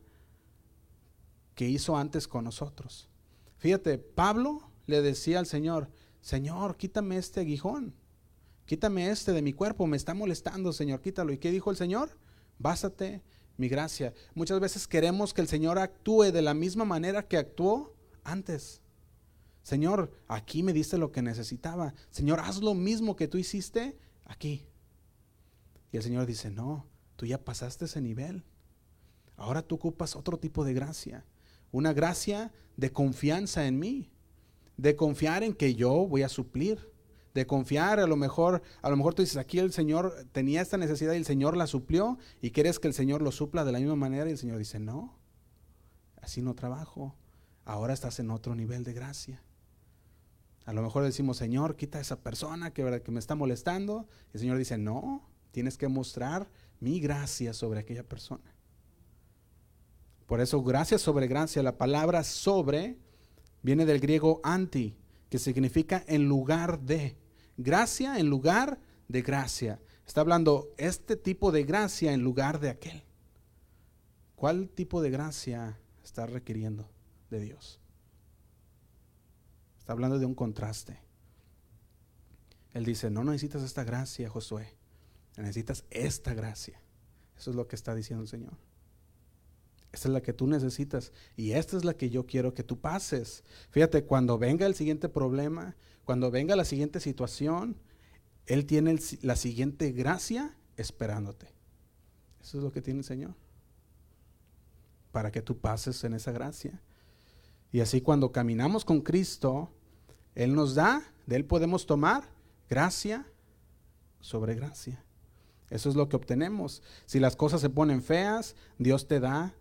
que hizo antes con nosotros. Fíjate, Pablo le decía al Señor, Señor, quítame este aguijón, quítame este de mi cuerpo, me está molestando, Señor, quítalo. ¿Y qué dijo el Señor? Básate mi gracia. Muchas veces queremos que el Señor actúe de la misma manera que actuó antes. Señor, aquí me diste lo que necesitaba. Señor, haz lo mismo que tú hiciste aquí. Y el Señor dice, no, tú ya pasaste ese nivel. Ahora tú ocupas otro tipo de gracia. Una gracia de confianza en mí. De confiar en que yo voy a suplir. De confiar, a lo mejor, a lo mejor tú dices, aquí el Señor tenía esta necesidad y el Señor la suplió y quieres que el Señor lo supla de la misma manera y el Señor dice, no, así no trabajo. Ahora estás en otro nivel de gracia. A lo mejor decimos, Señor, quita a esa persona que, que me está molestando. Y el Señor dice, no, tienes que mostrar mi gracia sobre aquella persona. Por eso, gracia sobre gracia, la palabra sobre viene del griego anti, que significa en lugar de. Gracia en lugar de gracia. Está hablando este tipo de gracia en lugar de aquel. ¿Cuál tipo de gracia está requiriendo de Dios? Está hablando de un contraste. Él dice, no necesitas esta gracia, Josué. Necesitas esta gracia. Eso es lo que está diciendo el Señor. Esta es la que tú necesitas y esta es la que yo quiero que tú pases. Fíjate, cuando venga el siguiente problema, cuando venga la siguiente situación, Él tiene la siguiente gracia esperándote. Eso es lo que tiene el Señor. Para que tú pases en esa gracia. Y así cuando caminamos con Cristo, Él nos da, de Él podemos tomar gracia sobre gracia. Eso es lo que obtenemos. Si las cosas se ponen feas, Dios te da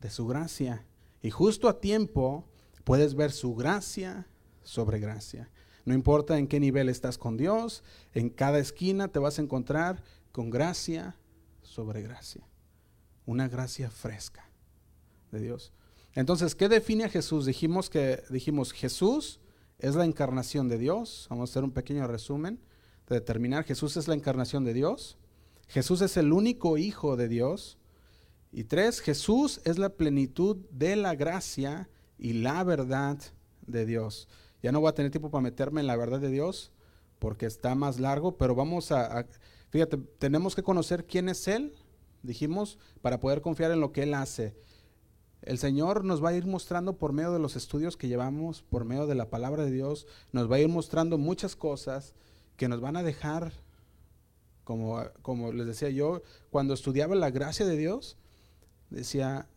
de su gracia. Y justo a tiempo puedes ver su gracia sobre gracia. No importa en qué nivel estás con Dios, en cada esquina te vas a encontrar con gracia sobre gracia. Una gracia fresca de Dios. Entonces, ¿qué define a Jesús? Dijimos que dijimos Jesús es la encarnación de Dios. Vamos a hacer un pequeño resumen de determinar. Jesús es la encarnación de Dios. Jesús es el único hijo de Dios. Y tres, Jesús es la plenitud de la gracia y la verdad de Dios. Ya no voy a tener tiempo para meterme en la verdad de Dios porque está más largo, pero vamos a, fíjate, tenemos que conocer quién es Él, dijimos, para poder confiar en lo que Él hace. El Señor nos va a ir mostrando por medio de los estudios que llevamos, por medio de la palabra de Dios, nos va a ir mostrando muchas cosas que nos van a dejar, como, como les decía yo, cuando estudiaba la gracia de Dios, decía,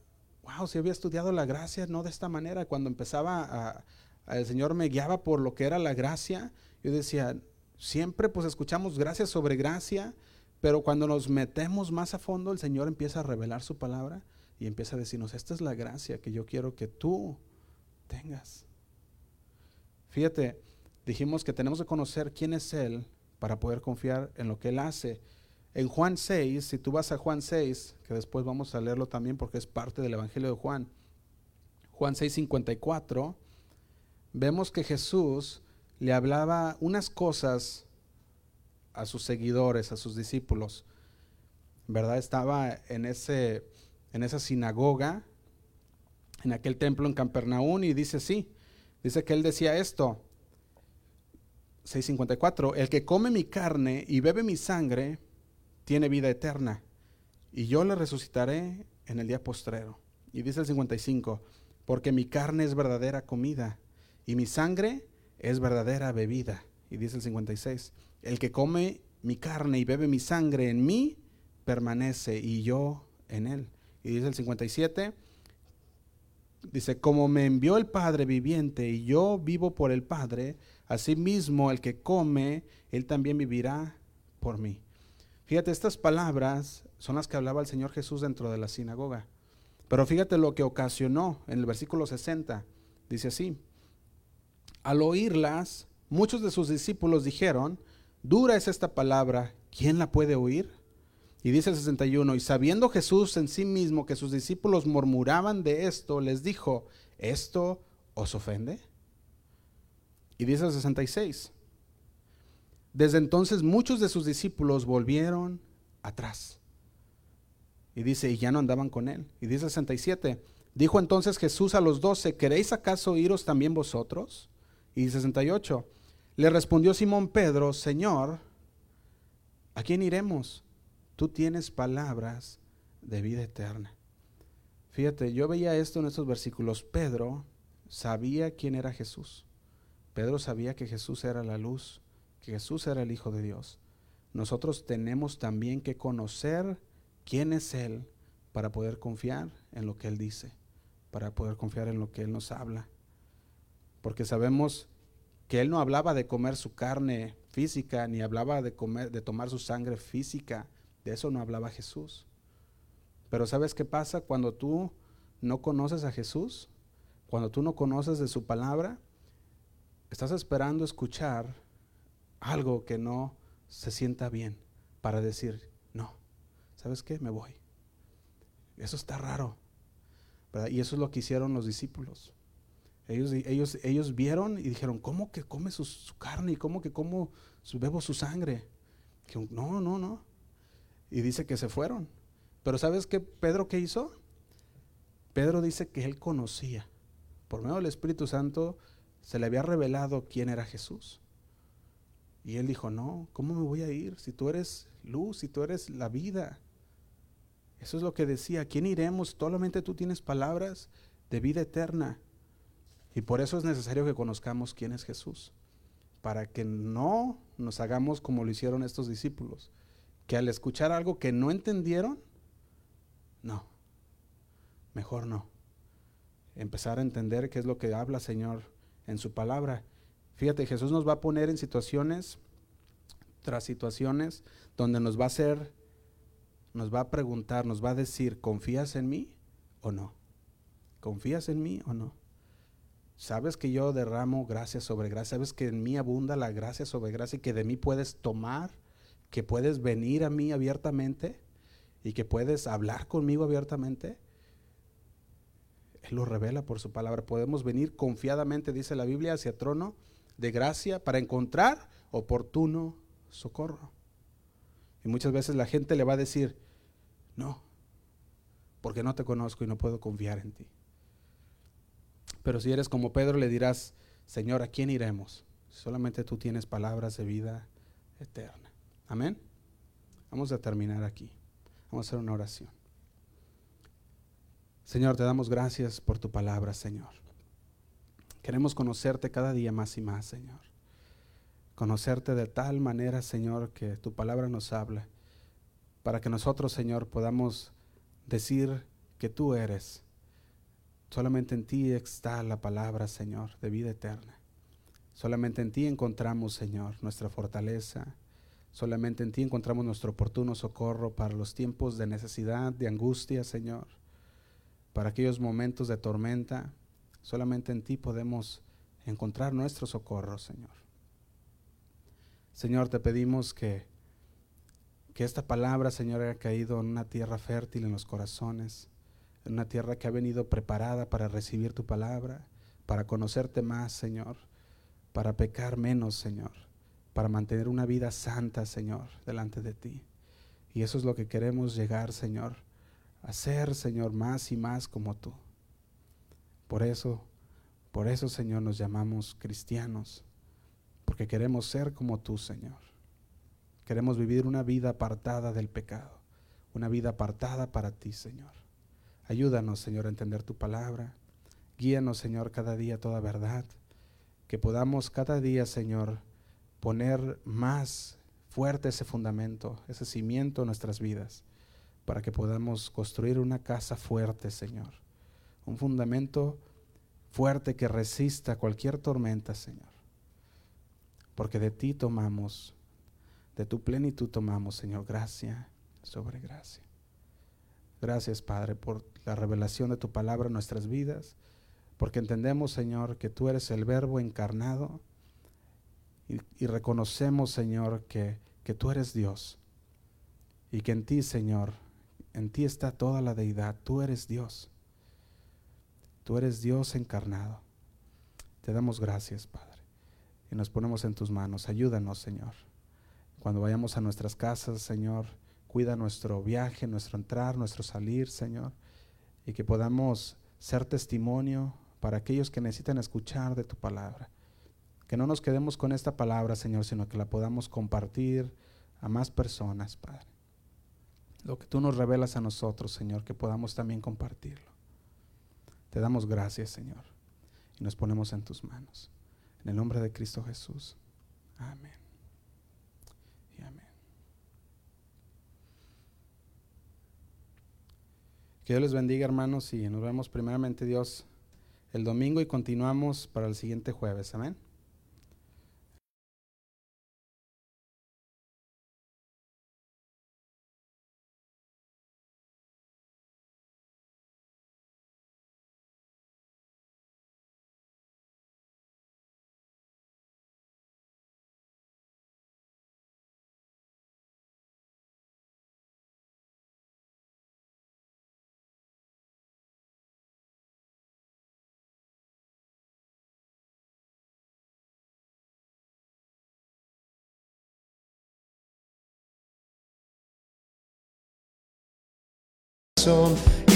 wow, si había estudiado la gracia, no de esta manera. Cuando empezaba el Señor me guiaba por lo que era la gracia, yo decía, siempre pues escuchamos gracia sobre gracia, pero cuando nos metemos más a fondo, el Señor empieza a revelar su palabra y empieza a decirnos, esta es la gracia que yo quiero que tú tengas. Fíjate, dijimos que tenemos que conocer quién es Él para poder confiar en lo que Él hace. En Juan 6, si tú vas a Juan 6, que después vamos a leerlo también porque es parte del Evangelio de Juan, Juan 6, 54, vemos que Jesús le hablaba unas cosas a sus seguidores, a sus discípulos. ¿Verdad? Estaba en ese en esa sinagoga, en aquel templo en Campernaún, y dice sí, dice que él decía esto, 654, el que come mi carne y bebe mi sangre, tiene vida eterna, y yo le resucitaré en el día postrero. Y dice el 55, porque mi carne es verdadera comida, y mi sangre es verdadera bebida. Y dice el 56, el que come mi carne y bebe mi sangre en mí, permanece, y yo en él. Y dice el 57, dice, como me envió el Padre viviente y yo vivo por el Padre, asimismo el que come, él también vivirá por mí. Fíjate, estas palabras son las que hablaba el Señor Jesús dentro de la sinagoga. Pero fíjate lo que ocasionó en el versículo 60. Dice así, al oírlas, muchos de sus discípulos dijeron, dura es esta palabra, ¿quién la puede oír? Y dice el 61, y sabiendo Jesús en sí mismo que sus discípulos murmuraban de esto, les dijo, ¿esto os ofende? Y dice el 66, desde entonces muchos de sus discípulos volvieron atrás. Y dice, y ya no andaban con él. Y dice el 67, dijo entonces Jesús a los doce, ¿queréis acaso iros también vosotros? Y 68, le respondió Simón Pedro, Señor, ¿a quién iremos? tú tienes palabras de vida eterna. Fíjate, yo veía esto en estos versículos. Pedro sabía quién era Jesús. Pedro sabía que Jesús era la luz, que Jesús era el Hijo de Dios. Nosotros tenemos también que conocer quién es Él para poder confiar en lo que Él dice, para poder confiar en lo que Él nos habla. Porque sabemos que Él no hablaba de comer su carne física, ni hablaba de, comer, de tomar su sangre física. De eso no hablaba Jesús. Pero ¿sabes qué pasa cuando tú no conoces a Jesús? Cuando tú no conoces de su palabra, estás esperando escuchar algo que no se sienta bien para decir, no, ¿sabes qué? Me voy. Eso está raro. Y eso es lo que hicieron los discípulos. Ellos, ellos, ellos vieron y dijeron, ¿cómo que come su, carne cómo que como bebo su sangre? no, no, no. Y dice que se fueron. Pero ¿sabes qué Pedro qué hizo? Pedro dice que él conocía. Por medio del Espíritu Santo se le había revelado quién era Jesús. Y él dijo, no, ¿cómo me voy a ir? Si tú eres luz, si tú eres la vida. Eso es lo que decía, ¿quién iremos? Solamente tú tienes palabras de vida eterna. Y por eso es necesario que conozcamos quién es Jesús, para que no nos hagamos como lo hicieron estos discípulos, que al escuchar algo que no entendieron, no, mejor no. Empezar a entender qué es lo que habla Señor en su palabra. Fíjate, Jesús nos va a poner en situaciones tras situaciones donde nos va a hacer, nos va a preguntar, nos va a decir, ¿confías en mí o no? ¿Confías en mí o no? Sabes que yo derramo gracia sobre gracia, sabes que en mí abunda la gracia sobre gracia y que de mí puedes tomar, que puedes venir a mí abiertamente y que puedes hablar conmigo abiertamente. Él lo revela por su palabra. Podemos venir confiadamente, dice la Biblia, hacia trono de gracia para encontrar oportuno socorro. Y muchas veces la gente le va a decir, no, porque no te conozco y no puedo confiar en ti. Pero si eres como Pedro, le dirás, Señor, ¿a quién iremos? Solamente tú tienes palabras de vida eterna. Amén. Vamos a terminar aquí. Vamos a hacer una oración. Señor, te damos gracias por tu palabra, Señor. Queremos conocerte cada día más y más, Señor. Conocerte de tal manera, Señor, que tu palabra nos habla, para que nosotros, Señor, podamos decir que tú eres. Solamente en ti está la palabra, Señor, de vida eterna. Solamente en ti encontramos, Señor, nuestra fortaleza. Solamente en ti encontramos nuestro oportuno socorro para los tiempos de necesidad, de angustia, Señor. Para aquellos momentos de tormenta, Solamente en ti podemos encontrar nuestro socorro, Señor. Señor, te pedimos que, que esta palabra, Señor, haya caído en una tierra fértil en los corazones, en una tierra que ha venido preparada para recibir tu palabra, para conocerte más, Señor, para pecar menos, Señor, para mantener una vida santa, Señor, delante de ti. Y eso es lo que queremos llegar, Señor, a ser, Señor, más y más como tú. Por eso, por eso, Señor, nos llamamos cristianos, porque queremos ser como tú, Señor. Queremos vivir una vida apartada del pecado, una vida apartada para ti, Señor. Ayúdanos, Señor, a entender tu palabra. Guíanos, Señor, cada día toda verdad. Que podamos cada día, Señor, poner más fuerte ese fundamento, ese cimiento en nuestras vidas, para que podamos construir una casa fuerte, Señor un fundamento fuerte que resista cualquier tormenta, Señor. Porque de ti tomamos, de tu plenitud tomamos, Señor, gracia sobre gracia. Gracias, Padre, por la revelación de tu palabra en nuestras vidas, porque entendemos, Señor, que tú eres el verbo encarnado y, reconocemos, Señor, que, que tú eres Dios y que en ti, Señor, en ti está toda la deidad, tú eres Dios. Tú eres Dios encarnado. Te damos gracias, Padre. Y nos ponemos en tus manos. Ayúdanos, Señor. Cuando vayamos a nuestras casas, Señor, cuida nuestro viaje, nuestro entrar, nuestro salir, Señor. Y que podamos ser testimonio para aquellos que necesitan escuchar de tu palabra. Que no nos quedemos con esta palabra, Señor, sino que la podamos compartir a más personas, Padre. Lo que tú nos revelas a nosotros, Señor, que podamos también compartirlo. Te damos gracias, Señor, y nos ponemos en tus manos. En el nombre de Cristo Jesús. Amén. Y amén. Que Dios les bendiga, hermanos, y nos vemos primeramente, Dios, el domingo y continuamos para el siguiente jueves. Amén.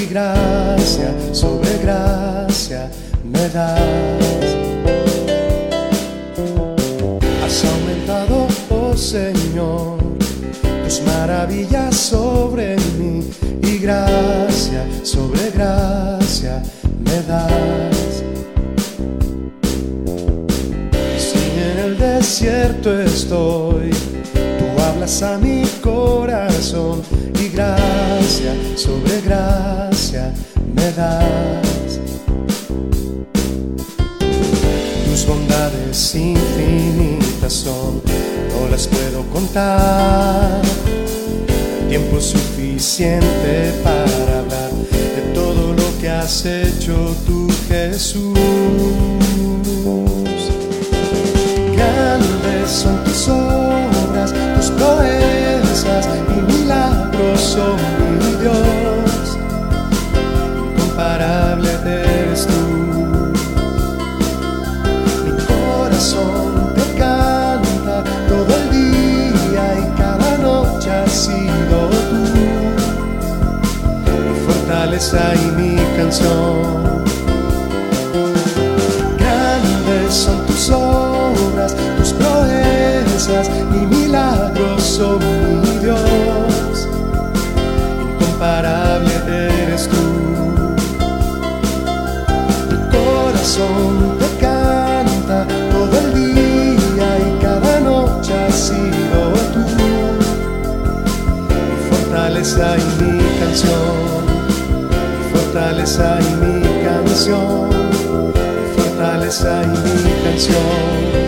Y gracia sobre gracia me das. Has aumentado, oh Señor, tus maravillas sobre mí y gracia sobre gracia me das. Si en el desierto estoy, a mi corazón gracia sobre gracia me das. Tus bondades infinitas son, no las puedo contar. Tiempo suficiente para hablar de todo lo que has hecho tú, Jesús. Son mi Dios. Incomparable eres tú. Mi corazón te canta todo el día y cada noche ha sido tú. Mi fortaleza y mi canción. Grandes son tus obras, tus proezas y milagros corazón te canta todo el día y cada noche ha sido tú. Mi fortaleza y mi canción. Mi fortaleza y mi canción. Mi fortaleza y mi canción.